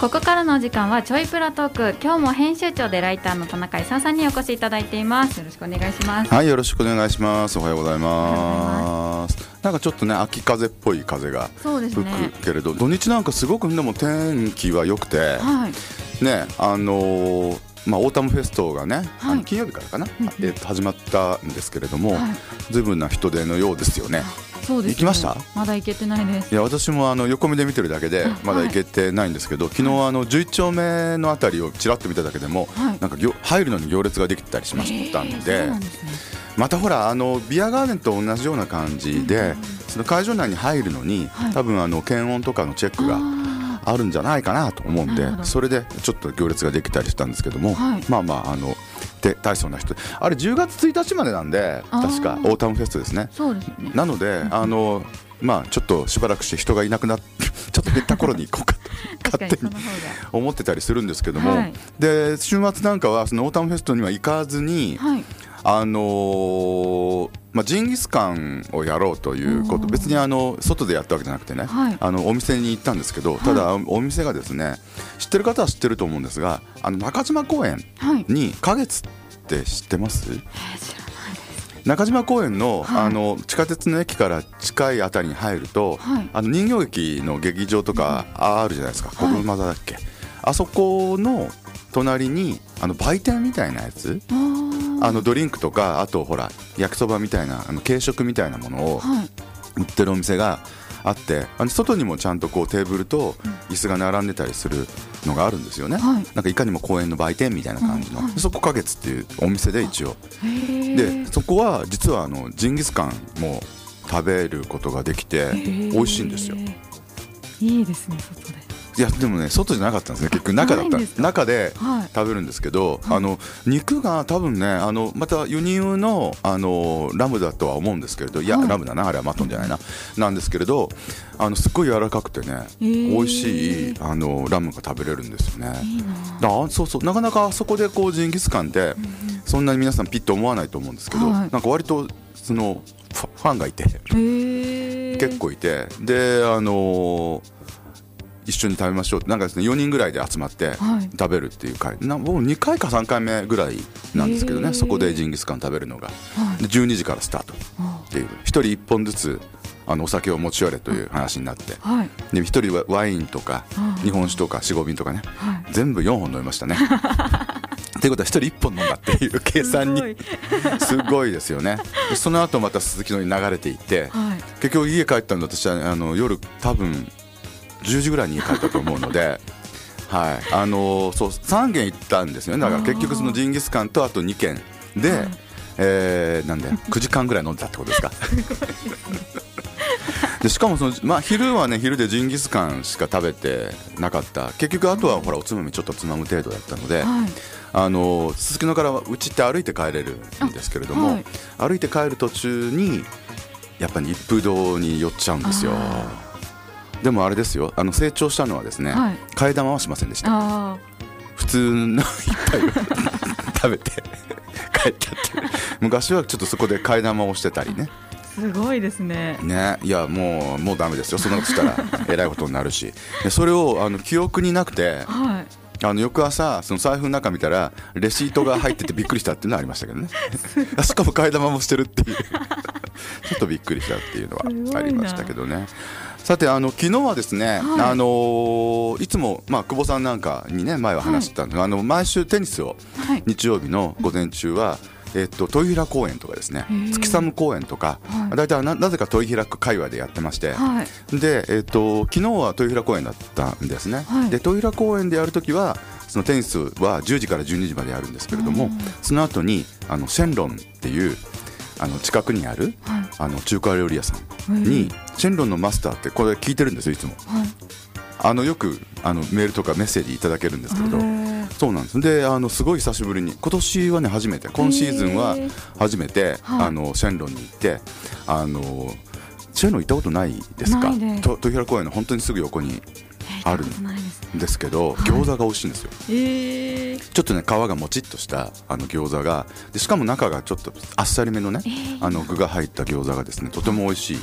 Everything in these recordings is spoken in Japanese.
ここからのお時間はちょいプラトーク。今日も編集長でライターの田中勲さんにお越しいただいています。よろしくお願いします。はいよろしくお願いします。おはようございます。なんかちょっとね秋風っぽい風が吹くけれど、ね、土日なんかすごくでも天気は良くて、はい、ねあのーまあ、オータムフェストがね、はい、金曜日からかな、えー、と始まったんですけれども、はい、ずいぶんな人出のようですよね。そうです、ね、行きました？まだ行けてないです。いや私もあの横目で見てるだけでまだ行けてないんですけど、はい、昨日あの11丁目のあたりをちらっと見ただけでも、はい、なんか入るのに行列ができたりしましたんで、ね、またほらあのビアガーデンと同じような感じで、その会場内に入るのに、はい、多分あの検温とかのチェックがあるんじゃないかなと思うんでそれでちょっと行列ができたりしたんですけども、まあまああので大層な人あれ10月1日までなんで確かオータムフェストですね。そうですね。なのであのまあちょっとしばらくして人がいなくなっ ちょっと減った頃に行こうかと 勝手に思ってたりするんですけども、はい、で週末なんかはそのオータムフェストには行かずに、はい、あのー、まあ、ジンギスカンをやろうということ別にあの外でやったわけじゃなくてね、はい、あのお店に行ったんですけどただお店がですね知ってる方は知ってると思うんですがあの中島公園に花月って知ってます、中島公園のはい、あの地下鉄の駅から近いあたりに入ると、はい、あの人形劇の劇場とかあるじゃないですか、国分座だっけ、あそこの隣にあの売店みたいなやつあのドリンクとかあとほら焼きそばみたいなあの軽食みたいなものを売ってるお店があってあの外にもちゃんとこうテーブルと椅子が並んでたりするのがあるんですよね、はい、なんかいかにも公園の売店みたいな感じの、はい、そこ花月っていうお店で一応。でそこは実はあのジンギスカンも食べることができて美味しいんですよ。いいですね外でいやでもね外じゃなかったんですね。結局中だった。中で食べるんですけど、はい、あの肉が多分ねあのまた輸入のあのラムだとは思うんですけれどいや、はい、ラムだなあれはマトンじゃないな。なんですけれどあのすっごい柔らかくてね、えー、美味しいあのラムが食べれるんですよね。いいだそうそう。なかなかあそこでこうジンギスカンって、そんなに皆さんピッと思わないと思うんですけど、はい、なんか割とそのファンがいて、えー、結構いてであのー一緒に食べましょうなんかですね4人ぐらいで集まって食べるっていう会、なもう2回か3回目ぐらいなんですけどねそこでジンギスカン食べるのが、で12時からスタートっていう。1人1本ずつあのお酒を持ち寄れという話になって、はい、で1人はワインとか日本酒とか45瓶とかね、はい、全部4本飲みましたね。ということは1人1本飲んだっていう計算にすごい。ですよね。その後また鈴木のに流れていって、はい、結局家帰ったんだ私はあの夜多分10時ぐらいに帰ったと思うので。はい。あのー、そう3軒行ったんですよね。だから結局そのジンギスカンとあと2軒で、はえー、なんで9時間ぐらい飲んでたってことですか？でしかもその、まあ、昼はね昼でジンギスカンしか食べてなかった。結局あとはほらおつまみちょっとつまむ程度だったので、はい、あのすすきのからうちって歩いて帰れるんですけれども、はい、歩いて帰る途中にやっぱり一風堂に寄っちゃうんですよ。でもあれですよ。あの成長したのはですね、はい、替え玉はしませんでした。普通の一杯を 食べて帰ったっていう。昔はちょっとそこで替え玉をしてたりね。すごいですね。ね。いやもうもうダメですよ。そんなことしたら えらいことになるし。でそれをあの記憶になくて、はい、あの翌朝その財布の中見たらレシートが入っててびっくりしたっていうのはありましたけどね。しかも替え玉もしてるっていう。ちょっとびっくりしたっていうのはありましたけどねさてあの昨日はですね、はい、あのー、いつもまあ久保さんなんかにね前は話してたんですが、はい、あの毎週テニスを、日曜日の午前中は、えっと、豊平公園とかですね月寒公園とか、はい、大体ななぜか豊平区界隈でやってまして、はい、で、えっと、昨日は豊平公園だったんですね、はい、で豊平公園でやるときはそのテニスは10時から12時までやるんですけれどもその後にあのシェンロンっていうあの近くにある、はい、あの中華料理屋さんにシェンロンのマスターってこれ聞いてるんですよいつも、はい、あのよくあのメールとかメッセージいただけるんですけれどそうなんです。であのすごい久しぶりに今年はね初めて今シーズンは初めてあのシェンロンに行ってあのシェンロン行ったことないですか？豊平公園の本当にすぐ横にあるんですけど、餃子が美味しいんですよ、えー、ちょっとね皮がもちっとしたあの餃子が。でしかも中がちょっとあっさりめのね、えー、あの具が入った餃子がですねとても美味し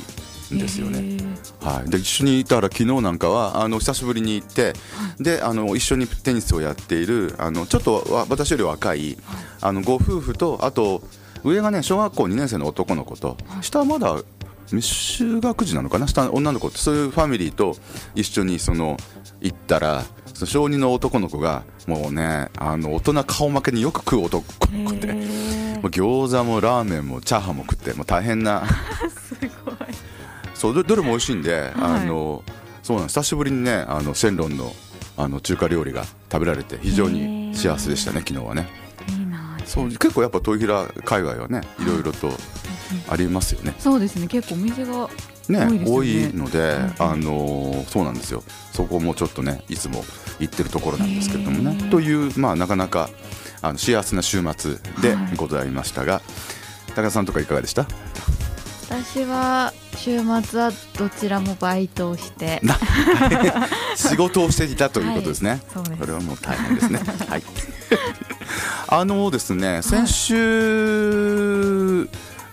いんですよね。はい、で一緒にいたら昨日なんかはあの久しぶりに行って、であの一緒にテニスをやっているあのちょっと私より若い、あのご夫婦とあと上がね小学校2年生の男の子と、下はまだ未就学児なのかな？下女の子ってそういうファミリーと一緒にその行ったらその小2の男の子がもうねあの大人顔負けによく食う男の子でもう餃子もラーメンもチャーハンも食ってもう大変な。すごい。そうどどれも美味しいんで、はい、あのそうなん久しぶりにねあのシェンロンのあの中華料理が食べられて非常に幸せでしたね昨日はね。いいなそう結構やっぱ豊平海外はねい。ろいろとありますよね。そうですね。結構お店がね、多いので、あのそうなんですよ。そこもちょっとねいつも行ってるところなんですけれどもね。というまあなかなかあの幸せな週末でございましたが、はい、高田さんとかいかがでした？私は週末はどちらもバイトをして。仕事をしていたということですね、はい、これはもう大変ですね。はい。あのですね先週、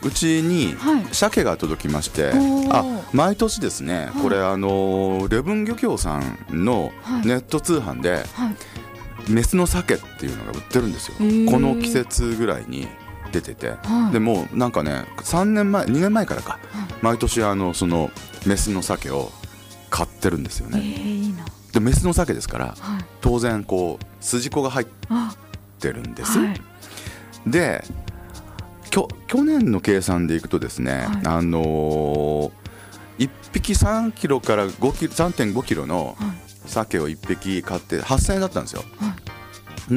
うちに鮭が届きまして、はい、あ毎年ですね、これあのレブン漁協さんのネット通販で、メスの鮭っていうのが売ってるんですよ、この季節ぐらいに出てて、でもなんかね3年前2年前からか、毎年あのそのメスの鮭を買ってるんですよね、でメスの鮭ですから、当然こう筋子が入ってるんです、で去去年の計算でいくとですね、はい、あのー、1匹3キロから5キロ3.5キロの鮭を1匹買って8000円だったんですよ、は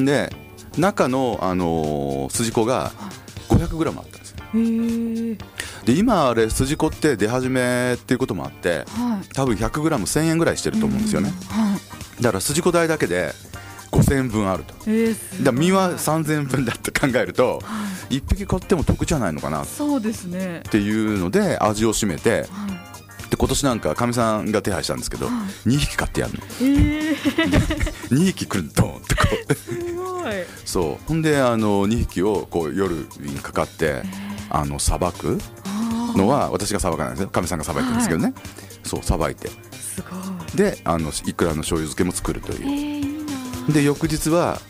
い、で中の、あのー、筋子が 500g あったんですよ。で今あれ筋子って出始めっていうこともあって、はい、多分 100g1000 円ぐらいしてると思うんですよね、だから筋子代だけで5000円分あると、えー、だ身は3000円分だって考えると、はい、1匹買っても得じゃないのかな。そうですね。っていうので味を占めて、はい、で今年なんかかみさんが手配したんですけど、はい、2匹買ってやるの、えー、2匹くるドンってこう。すごい。そう。ほんであの2匹をこう夜にかかって、あのさばくのは私がさばかないですよ。かみさんがさばいてるんですけどね、そうさばいて。すごい。であのいくらの醤油漬けも作るという、えーで翌日は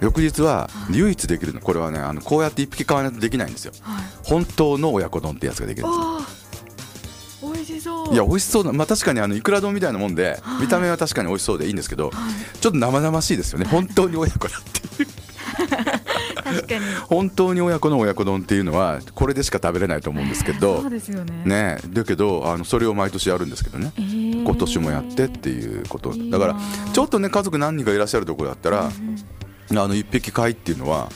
翌日は唯一できるの。これはねあのこうやって一匹買わないとできないんですよ、はい、本当の親子丼ってやつができるんですよ。美味しそう。いや美味しそうなまあ確かにあのいくら丼みたいなもんで、はい、見た目は確かに美味しそうでいいんですけど、はい、ちょっと生々しいですよね。本当に親子だって。いう確かに。本当に親子の親子丼っていうのはこれでしか食べれないと思うんですけど、そうですよね。ね。だけどあのそれを毎年やるんですけどね、えー、今年もやってっていうこと。だからちょっとね家族何人かいらっしゃるところだったら、うん、あの一匹飼いっていうのは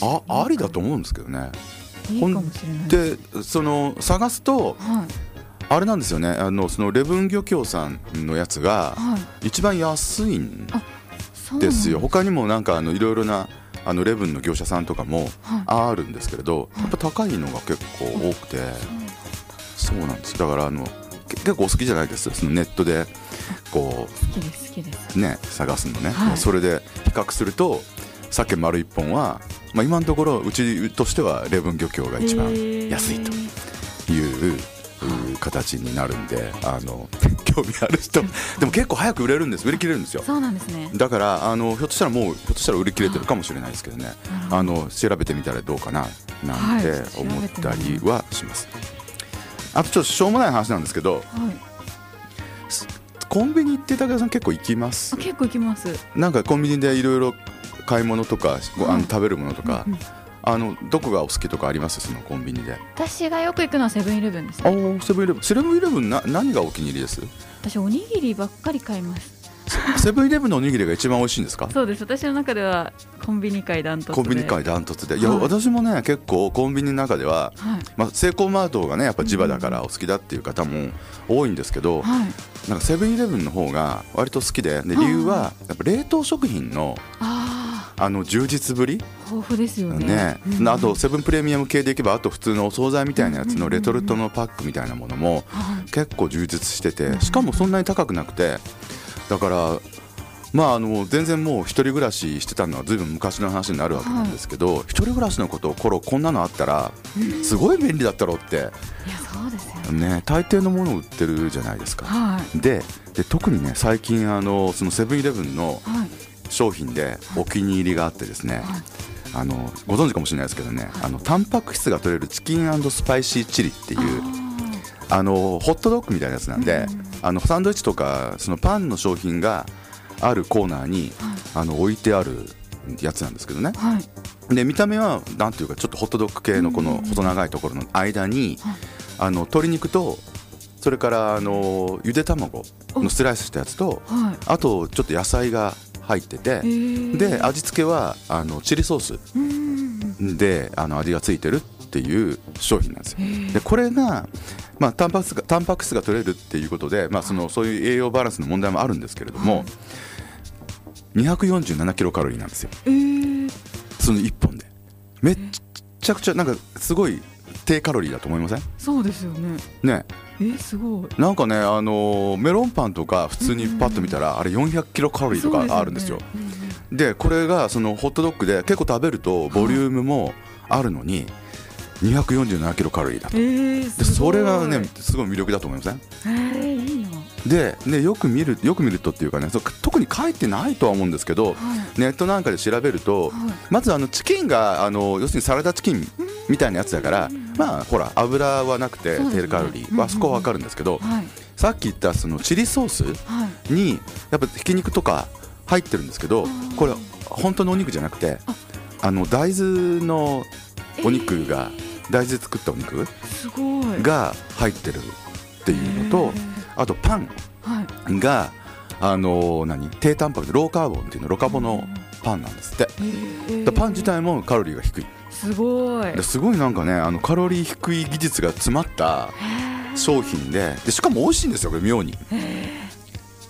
あありだと思うんですけどね。いいかもしれない。でその探すと、はい。あれなんですよね。あのそのレブン漁協さんのやつが一番安いんですよ、他にもなんかあのいろいろなあのレブンの業者さんとかもあるんですけれど、やっぱ高いのが結構多くて、そうなんです。だからあの結構好きじゃないです？そのネットでこうね探すのね、はい、それで比較すると鮭丸1本は、まあ、今のところうちとしてはレブン漁協が一番安いという形になるんであの 興味ある人でも結構早く売れるんです。売り切れるんですよ。そうなんですね。だからあのひょっとしたらもうひょっとしたら売り切れてるかもしれないですけどね。あの調べてみたらどうかななんて思ったりはします、はい、あとちょっとしょうもない話なんですけど、はい、コンビニって武田さん結構行きます？結構行きます。なんかコンビニでいろいろ買い物とか、あの食べるものとか、うんうんあのどこがお好きとかあります？そのコンビニで。私がよく行くのはセブンイレブンです、ね、セブンイレブン。セブンイレブンな何がお気に入りです？私おにぎりばっかり買いますセブンイレブンのおにぎりが一番美味しいんですか？そうです。私の中ではコンビニ界ダントツコンビニ界ダントツで。い。や、はい、私もね結構コンビニの中では、はい、まあ、セイコーマートがねやっぱ地場だからお好きだっていう方も多いんですけど、はい、なんかセブンイレブンの方が割と好きでで理由はやっぱ冷凍食品のあの充実ぶり。豊富ですよね。ね、うん、あとセブンプレミアム系でいけばあと普通のお惣菜みたいなやつのレトルトのパックみたいなものも結構充実しててしかもそんなに高くなくてだからまあ、あの全然もう一人暮らししてたのはずいぶん昔の話になるわけなんですけど、はい、一人暮らしのことを頃こんなのあったらすごい便利だったろうって、いやそうですよ。ね、ね、大抵のものを売ってるじゃないですか、はい、でで特にね最近あのそのセブンイレブンの商品でお気に入りがあってですね、はい、あのご存知かもしれないですけどね、あのタンパク質が取れるチキンスパイシーチリっていうあのホットドッグみたいなやつなんで、あのサンドイッチとかそのパンの商品があるコーナーに、あの置いてあるやつなんですけどね、はい、で見た目はなんていうかちょっとホットドッグ系のこの細長いところの間に、あの鶏肉とそれからあのゆで卵のスライスしたやつと、はい、あとちょっと野菜が入っててで味付けはあのチリソースであの味がついてるっていう商品なんですよ。でこれがまあ、タンパク質がタンパク質が取れるっていうことで、まあ、そのそういう栄養バランスの問題もあるんですけれども、はい、247キロカロリーなんですよ、えー、その1本で。めっちゃくちゃなんかすごい低カロリーだと思いません？そうですよね。ね。えすごい。なんかねあのメロンパンとか普通にパッと見たら、あれ400キロカロリーとかあるんですよ。でこれがそのホットドッグで結構食べるとボリュームもあるのに、247キロカロリーだと、えー、でそれがねすごい魅力だと思いません、えー、いいでねよく見るよく見るとっていうかね特に書いてないとは思うんですけど、はい、ネットなんかで調べると、はい、まずあのチキンがあの要するにサラダチキンみたいなやつだから、まあほら油はなくて低カロリー、ね、あそこは分かるんですけど、はい、さっき言ったそのチリソースにやっぱひき肉とか入ってるんですけどこれ本当のお肉じゃなくてあ。の大豆のお肉が、えー大豆で作ったお肉が入ってるっていうのとあとパンが、あの何？低タンパクでローカーボンっていうのロカボのパンなんですって。パン自体もカロリーが低い。すごい。すごいなんかねあのカロリー低い技術が詰まった商品ででしかも美味しいんですよこれ妙に。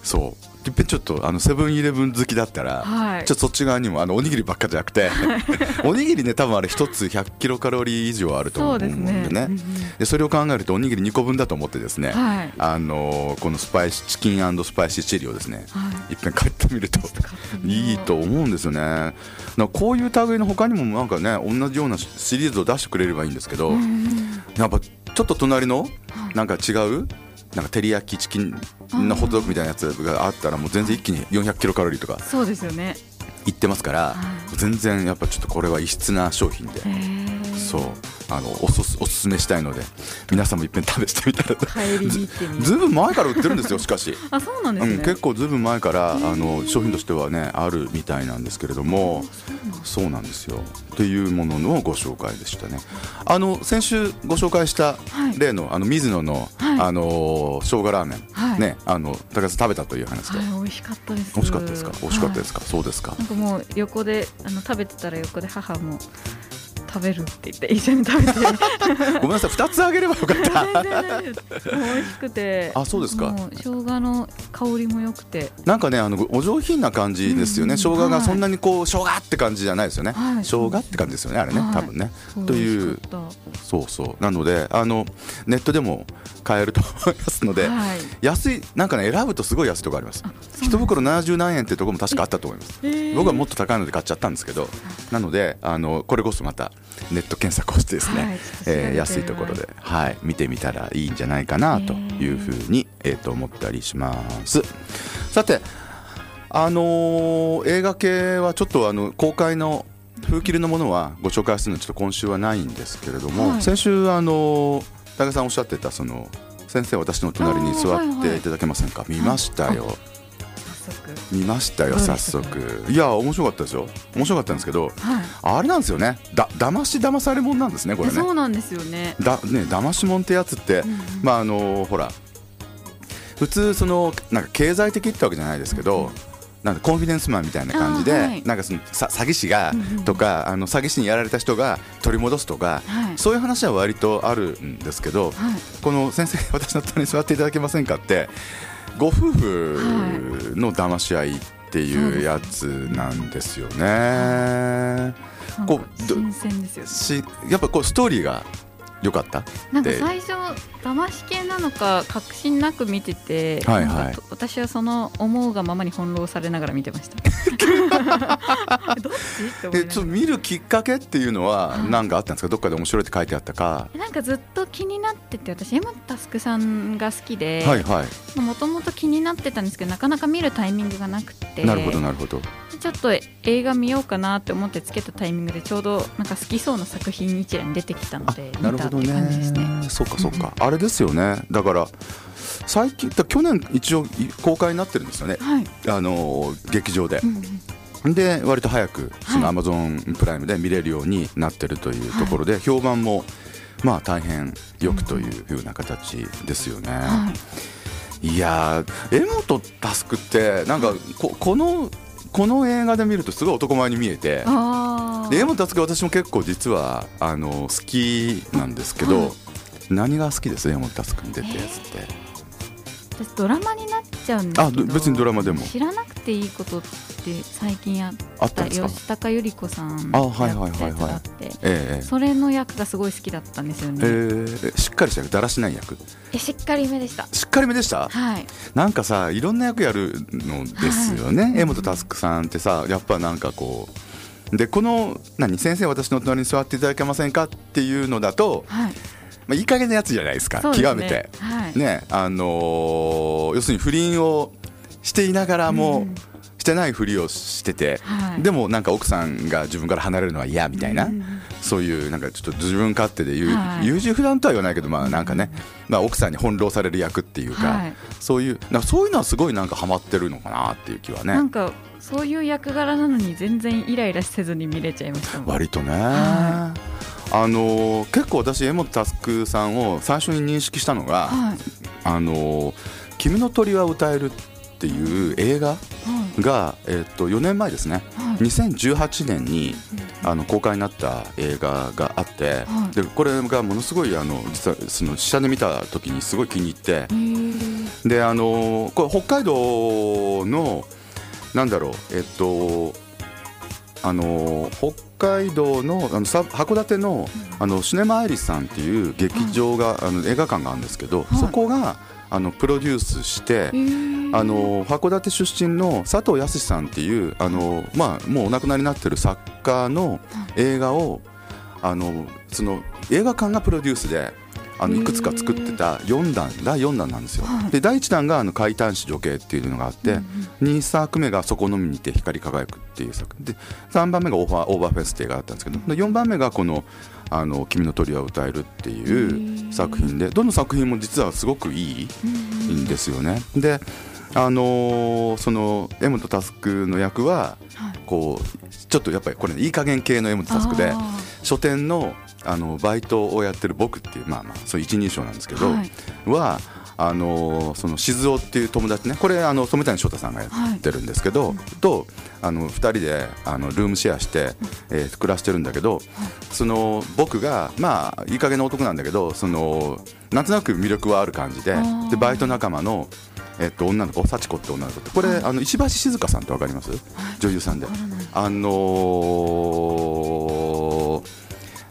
そうちょっとあのセブンイレブン好きだったら、はい、ちょっとそっち側にもあのおにぎりばっかじゃなくておにぎりね多分あれ一つ100キロカロリー以上あると思うんでね。そで、ね。でそれを考えるとおにぎり2個分だと思ってですね、はい、あのこのスパイシチキンスパイシーチリをですね、はい、一遍買ってみるといいと思うんですよね。こういう類の他にもなんかね同じようなシリーズを出してくれればいいんですけど、やっぱちょっと隣のなんか違うなんか照り焼きチキンのホットドッグみたいなやつがあったらもう全然一気に400キロカロリーとかそうですよね。いってますから、全然やっぱちょっとこれは異質な商品で。そうあのおすおすすめしたいので皆さんもいっぺん試してみたら。ずいぶん前から売ってるんですよしかし。あそうなんです、ね、うん、結構ずいぶん前からあの商品としてはねあるみたいなんですけれどもそうなんですよ。というもののご紹介でしたね。あの先週ご紹介した例の,、あの水野の、はい、あの生姜ラーメン、はい、ねあの高橋さん食べたという話で、はい、美味しかったです。美味しかったですか？美味しかったですか、そうですか。なんかもう横であの食べてたら横で母も食べるって言って一緒に食べてごめんなさい二つあげればよかった。美味しくて。あそうですか。生姜の香りも良くて。なんかねあのお上品な感じですよね、うん、生姜がそんなにこう、はい、生姜って感じじゃないですよね、はい、生姜って感じですよねあれね、はい、多分ね。というそうそう。なのであのネットでも買えると思いますので、はい、安いなんかね選ぶとすごい安いとこあります。一袋70何円ってところも確かあったと思います。僕はもっと高いので買っちゃったんですけど。なのであのこれこそまたネット検索をしてですね、はい、えー、安いところで、はい、見てみたらいいんじゃないかなというふうに、えー、と思ったりします。さてあのー、映画系はちょっとあの公開の風切りのものはご紹介するのはちょっと今週はないんですけれども、はい、先週あのー高さんおっしゃってたその先生私の隣に座っていただけませんか、見ましたよ、見ましたよ早速。いや面白かったですよ。面白かったんですけど、はい、あれなんですよね。だ騙し騙されもんなんですねこれね。そうなんですよね。だね騙しもんってやつって、うん、まああのほら普通そのなんか経済的ってわけじゃないですけど、うん。なんコンフィデンスマンみたいな感じで、はい、なんかそのさ詐欺師が、とかあの詐欺師にやられた人が取り戻すとか、はい、そういう話は割とあるんですけど、はい、この先生私の隣に座っていただけませんかってご夫婦の騙し合いっていうやつなんですよね。こう新鮮ですよ、ね、しやっぱこうストーリーがよかった？なんか最初騙し系なのか確信なく見てて、はいはい、私はその思うがままに翻弄されながら見てました。どっち？ってえちょっと見るきっかけっていうのは何かあったんですか、どっかで面白いって書いてあったか。なんかずっと気になってて私山田佑さんが好きでもともと気になってたんですけどなかなか見るタイミングがなくてなるほどなるほど。ちょっと映画見ようかなって思ってつけたタイミングでちょうどなんか好きそうな作品一覧に出てきたので見たって感じですね。そうかそうか、あれですよね。だから最近去年一応公開になってるんですよね、はい、あの劇場で。うんで割と早くそのアマゾンプライムで見れるようになってるというところで、評判もまあ大変よくというふうな形ですよね。い。や江本佑ってなんかここのこの映画で見るとすごい男前に見えてで柄本佑私も結構実はあの好きなんですけど、はい、何が好きです？柄本佑に出てやつって。私ドラマになっちゃうんですけどあ別にドラマでも。知らなくていいことって最近あった吉高由里子さんあはいはいはいはい、ええ、それの役がすごい好きだったんですよね、えー、しっかりした役？だらしない役？えしっかりめでした。しっかりめでした？はい。なんかさいろんな役やるのですよね、はい、江本佑さんってさやっぱなんかこうでこの何先生私の隣に座っていただけませんかっていうのだと、はい。まあ、いい加減なやつじゃないですか、ね、極めて、はい、ねあのー、要するに不倫をしていながらも、うん。してないふりをしてて、はい、でもなんか奥さんが自分から離れるのは嫌みたいな、うん、そういうなんかちょっと自分勝手で優,、はい、優柔不断とは言わないけどまあなんかね、まあ、奥さんに翻弄される役っていうか、はい、そういうなんかそういうのはすごいなんかハマってるのかなっていう気はね。なんかそういう役柄なのに全然イライラせずに見れちゃいました割とね、あの結構私柄本佑さんを最初に認識したのが「あの君の鳥は歌える」っていう映画が、えっと4年前ですね、はい、2018年にあの公開になった映画があって、はい、でこれがものすごいあの実はその下で見た時にすごい気に入って。であのこれ北海道のなんだろうえっとあの北海道のあの函館のあのシネマアイリスさんっていう劇場が、あの映画館があるんですけど、そこがあのプロデュースしてあの函館出身の佐藤康さんっていうあの、まあ、もうお亡くなりになってる作家の映画をあのその映画館がプロデュースであのいくつか作ってた4弾第4弾なんですよ。で第1弾があの「怪談師女系」っていうのがあって、2作目が「そこのみにて光り輝く」っていう作品で3番目がオーバー「オーバーフェス」っていうがあったんですけど4番目がこの「あの君の鳥は歌える」っていう作品でどの作品も実はすごくいいんですよね。であのー、その柄本佑の役はこうちょっとやっぱりこれいい加減系の柄本佑で書店のあのバイトをやってる僕っていうまあまあそういう一人称なんですけど、はい、はあのその静雄っていう友達ねこれあの染谷翔太さんがやってるんですけど、はい、とあの2人であのルームシェアして、えー、暮らしてるんだけど、その僕がまあいい加減な男なんだけどそのなんとなく魅力はある感じででバイト仲間のえっと、女の子幸子って女の子ってこれ、はい、あの石橋静香さんってわかります、はい、女優さんで。あのー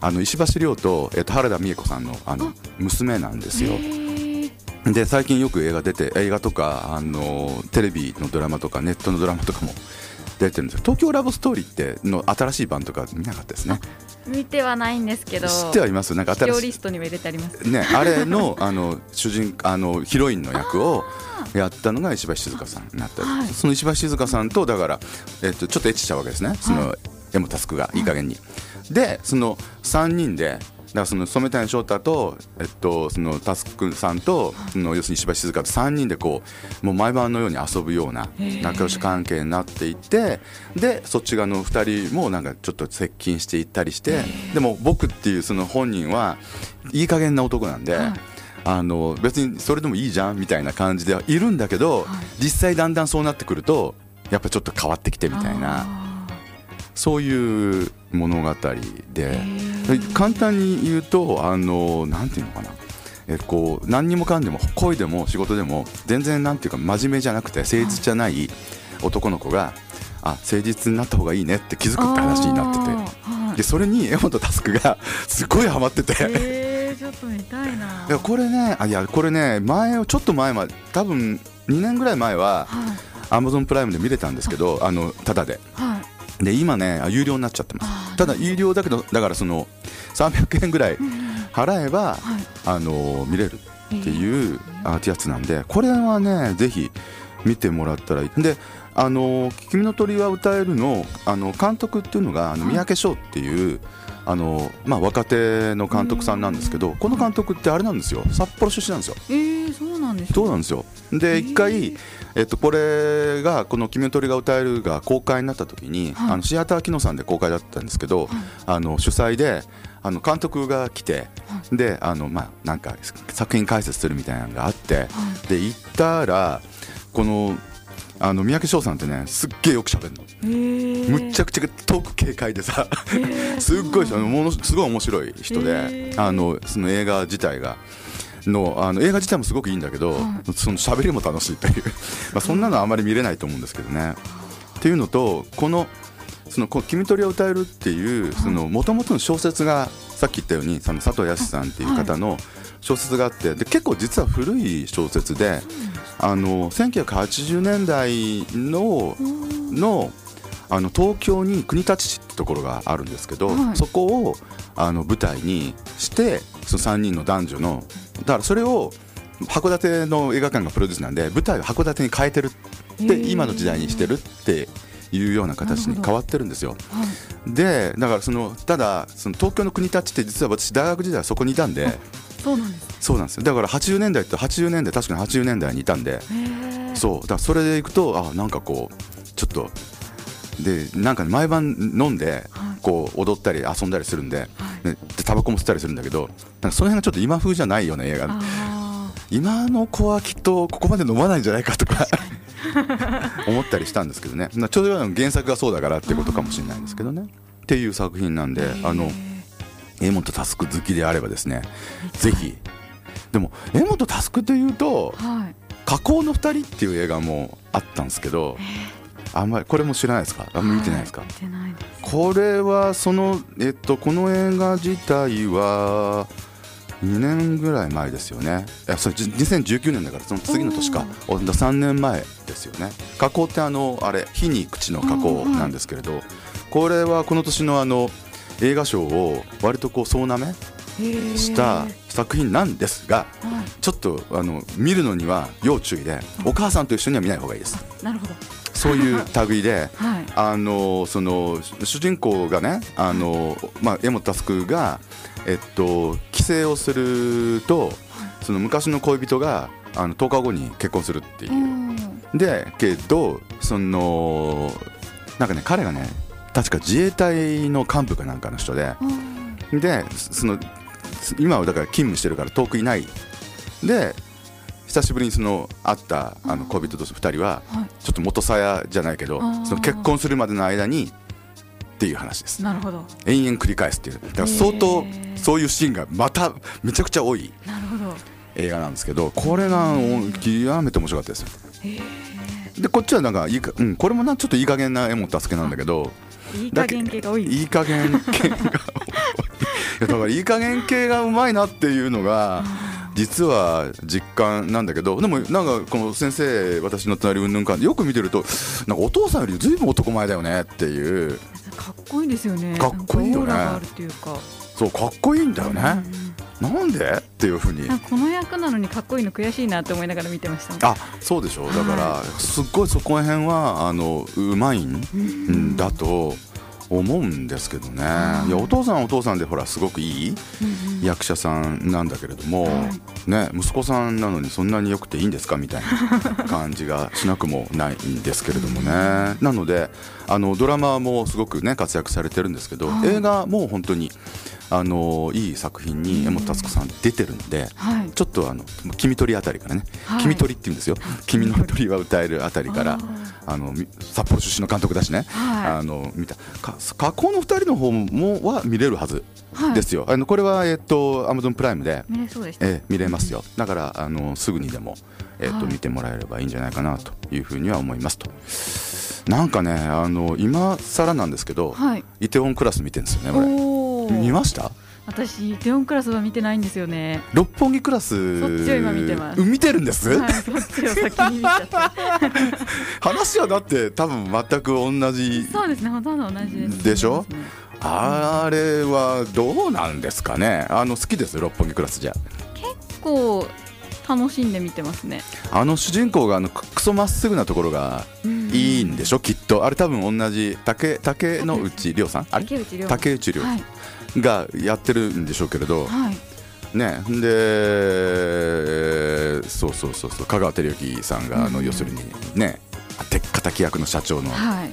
あの石橋亮と,、えっと原田美恵子さんのあの娘なんですよ。で最近よく映画出て映画とかあのテレビのドラマとかネットのドラマとかも出てるんです東京ラブストーリーっての新しい版とか見なかったですね。見てはないんですけど知ってはいます。なんか新しいリストにも入れてありますねあれのあの主人あのヒロインの役をやったのが石橋静香さんになったり、はい、その石橋静香さんとだから、えっと、ちょっとエッチしたわけですね。その、エモタスクがいい加減に。でその3人でだからその染谷翔太と、えっと、そのタスクさんとその要するに石橋静香と3人でこうもう毎晩のように遊ぶような仲良し関係になっていってでそっち側の2人もなんかちょっと接近していったりしてでも僕っていうその本人はいい加減な男なんで。あの別にそれでもいいじゃんみたいな感じではいるんだけど、実際だんだんそうなってくるとやっぱちょっと変わってきてみたいな。そういう物語で簡単に言うとあのなんていうのかな。えこう何にもかんでも恋でも仕事でも全然なんていうか真面目じゃなくて誠実じゃない男の子があ誠実になった方がいいねって気づくって話になってて。でそれに柄本佑がすごいハマってて。ちょっと見たいな。いやこれねあいやこれね前ちょっと前まで多分2年ぐらい前は、アマゾンプライムで見れたんですけどあのただで。はいで今ね有料になっちゃってます。ただ有料だけどだからその300円ぐらい払えば、あの見れるっていうアーティアスなんでこれはねぜひ見てもらったらいい。であの「君の鳥は歌えるの」あの監督っていうのがあの三宅翔っていう、あのまあ、若手の監督さんなんですけどこの監督ってあれなんですよ。札幌出身なんですよ。えー、そうなんですそうなんですよ。で一回、えっと、これがこの「君の鳥が歌える」が公開になった時に、はい、あのシアターキノさんで公開だったんですけど、はい、あの主催であの監督が来て、はい、であの、まあ、なんか作品解説するみたいなのがあって、で行ったらこのあの三宅翔さんってねすっげえよくしゃべるのむっちゃくちゃトーク軽快でさすっごいものすごい面白い人であのその映画自体が。のあの映画自体もすごくいいんだけど、その喋りも楽しいという。まあそんなのはあまり見れないと思うんですけどね。っていうのとこの「その君とりを歌える」っていうもともとの小説がさっき言ったようにその佐藤康さんっていう方の小説があってで結構実は古い小説であの1980年代ののあの東京に国立市ってところがあるんですけど、はい、そこをあの舞台にしてその3人の男女のだからそれを函館の映画館がプロデュースなんで舞台を函館に変えてるって今の時代にしてるっていうような形に変わってるんですよ。はい、でだからそのただその東京の国立って実は私大学時代はそこにいたんで。そうなんですそうなんですよ。だから80年代って80年代確かに80年代にいたんで。そう。だからそれでいくとあなんかこうちょっとでなんか、毎晩飲んでこう踊ったり遊んだりするんで,、ね、でタバコも吸ったりするんだけどなんかその辺がちょっと今風じゃないような映画今の子はきっとここまで飲まないんじゃないかとか 思ったりしたんですけどね。ちょうど原作がそうだからっていうことかもしれないんですけどね。っていう作品なんであの江本佑好きであればですねぜひ。でも江本佑というと「加工の2人」っていう映画もあったんですけどあんまりこれも知らないですか？あんまり見てないですか、これはそのえっとこの映画自体は2年ぐらい前ですよね。いやそれ2019年だからその次の年か。3年前ですよね。加工ってあのあれ火に口の加工なんですけれど、これはこの年のあの映画賞を割とこう総なめした作品なんですが、ちょっとあの見るのには要注意で、お母さんと一緒には見ない方がいいです。なるほど。そういう類で、はい、あのその主人公がねあの、まあ、江本佑が、えっと、帰省をするとその昔の恋人があの10日後に結婚するっていう。でけどそのなんかね彼がね確か自衛隊の幹部かなんかの人で、でその今はだから勤務してるから遠くいない。で久しぶりにその会ったあの恋人と2人はちょっと元さやじゃないけどその結婚するまでの間にっていう話です。なるほど。延々繰り返すっていう。だから相当そういうシーンがまためちゃくちゃ多い。映画なんですけどこれが極めて面白かったですよ。でこっちはなんかいいか、うん、これもなちょっといい加減な絵も助けなんだけどいい加減系が多い。いい加減系が多い。だからいい加減系がうまいなっていうのが実は実感なんだけどでもなんかこの先生私の隣うんぬんかよく見てるとなんかお父さんよりずいぶん男前だよねっていう。かっこいいですよね。かっこいいよね。そうかっこいいんだよね、うん、なんで？っていうふうに。この役なのにかっこいいの悔しいなって思いながら見てました。あそうでしょだから、はい、すっごいそこら辺はあのうまいん？だと、思うんですけどね、い。やお父さんはお父さんでほらすごくいい役者さんなんだけれども、ね、息子さんなのにそんなによくていいんですか？みたいな感じがしなくもないんですけれどもね。なのであのドラマもすごくね活躍されてるんですけど、映画も本当にあのいい作品に柄本佑さん出てるんで、はい、ちょっとあの「君鳥」あたりからね「はい、君鳥」って言うんですよ「君の鳥は歌える」あたりからあの札幌出身の監督だしね、はい、あの見た。加工の2人の方もは見れるはずですよ、あのこれは、えっと、アマゾンプライムで見れそうでえ見れますよ。だからあのすぐにでも、えっと見てもらえればいいんじゃないかなというふうには思いますと。なんかねあの今更なんですけど、はい、イテウォンクラス見てるんですよね俺。見ました？私テオンクラスは見てないんですよね。六本木クラスそっちを今見てます。見てるんです、はい、そっちを先に見ちゃった 話はだって多分全く同じそうですねほとんど同じです、でしょ、ね、あれはどうなんですかね？あの好きです？六本木クラスじゃ。結構楽しんで見てますね。あの主人公があのクソまっすぐなところがいいんでしょ、きっと。あれ多分同じ竹竹の内涼さん？あれ？竹内涼、はい、がやってるんでしょうけれど、はい、ね。でそうそうそうそう。香川照之さんがあの、要するにね。敵役の社長の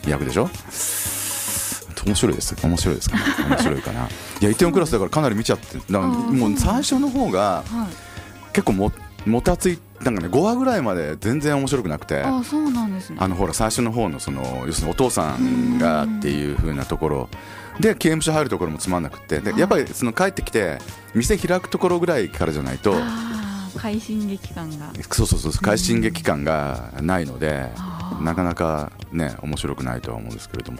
役でしょ、はい面白いです。面白いですか？ね面白いかな。いやイテウォンクラスだからかなり見ちゃってもう最初の方が結構ももたついなんかね5話ぐらいまで全然面白くなくてあそうなんですね。あのほら最初の方のその要するにお父さんがっていうふうなところ。で刑務所入るところもつまんなくて。でやっぱりその帰ってきて店開くところぐらいからじゃないと快進撃感が。そうそうそう快進撃感がないのでなかなかね面白くないとは思うんですけれども。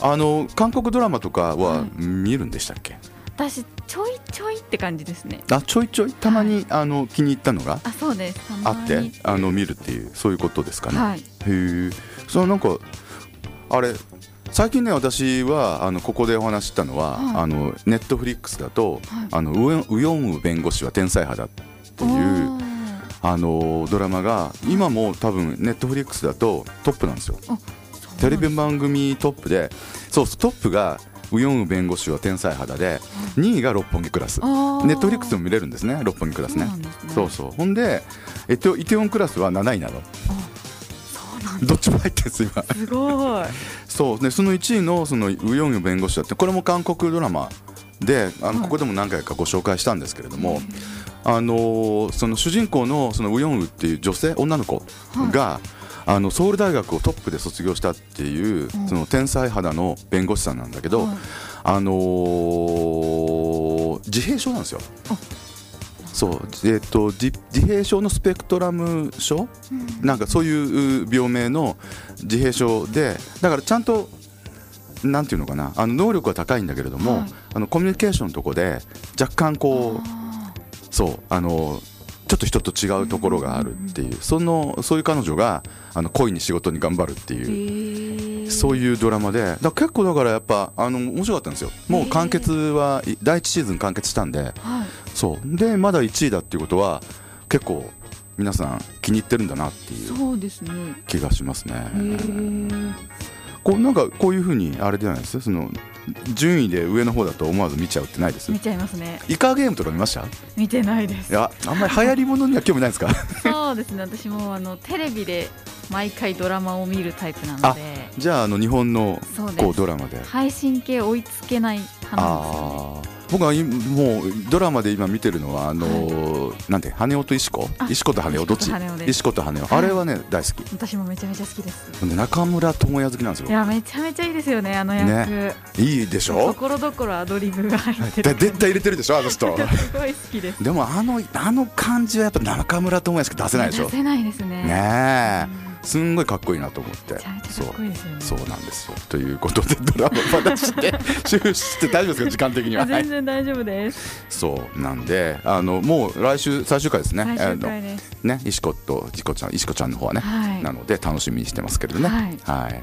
あの韓国ドラマとかは見るんでしたっけ、はい私ちょいちょいって感じですね。あちょいちょい？たまに、はい、あの気に入ったのが？あそうです。あって？あの見るっていうそういうことですかね、はい、へえそのなんかあれ最近ね私はあのここでお話したのは、はい、あの Netflix だと、はい、あのウヨンウ弁護士は天才肌っていうあのドラマが今も多分 Netflix だとトップなんですよ。テレビ番組トップでそうトップがウヨンウ弁護士は天才肌で2位が六本木クラス。 Netflix も見れるんですね六本木クラスね。そうそうほんでえっとイテウォンクラスは7位なの。どっちも入ってるんです今。すごい。そう。ねその1位のそのウヨンウ弁護士だってこれも韓国ドラマであのここでも何回かご紹介したんですけれども、あのその主人公のそのウヨンウっていう女性女の子が、あのソウル大学をトップで卒業したっていう、その天才肌の弁護士さんなんだけど、あのー、自閉症なんですよ。そう。えーと、自閉症のスペクトラム症、うん、なんかそういう病名の自閉症でだからちゃんとなんていうのかな？あの能力は高いんだけれども、はい、あのコミュニケーションのとこで若干こうそう。あのちょっと人と違うところがあるっていう、そのそういう彼女があの恋に仕事に頑張るっていうそういうドラマでだ結構だからやっぱあの面白かったんですよ。もう完結は第1シーズン完結したんで、はい、そう。でまだ1位だっていうことは結構皆さん気に入ってるんだなっていう気がしますね。こうなんかこういうふうにあれじゃないです？その順位で上の方だと思わず見ちゃうってないです？見ちゃいますね。イカゲームとか見ました？見てないです。いやあんまり流行りものには興味ないですか？そうですね。私もあのテレビで毎回ドラマを見るタイプなので。じゃああの日本のこうドラマで。配信系追いつけない派なんですよね僕はもうドラマで今見てるのはあのー、なんて羽男と石子？石子と羽男どっち？石子と羽男あれはね大好き。私もめちゃめちゃ好きです。中村智也好きなんですよ。いやめちゃめちゃいいですよねあの役、ね、いいでしょ？ところどころアドリブが入ってる絶対入れてるでしょあの人。すごい好きです。でもあのあの感じはやっぱ中村智也しか出せないでしょ。出せないですね。ねえ、すんごいかっこいいなと思って。そうそうなんですよ。ということでドラマ話して 終始して大丈夫ですか？時間的には。全然大丈夫です。そうなんであのもう来週最終回ですね。最終ね石子と石子ちゃん石子ちゃんの方はね、はい、なので楽しみにしてますけれどね。はい、はい。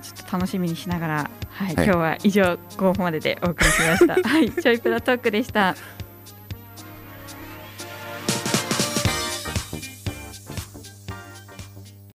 ちょっと楽しみにしながら、はい、はい、今日は以上5分まででお送りしました。はい、ちょいプラトークでした。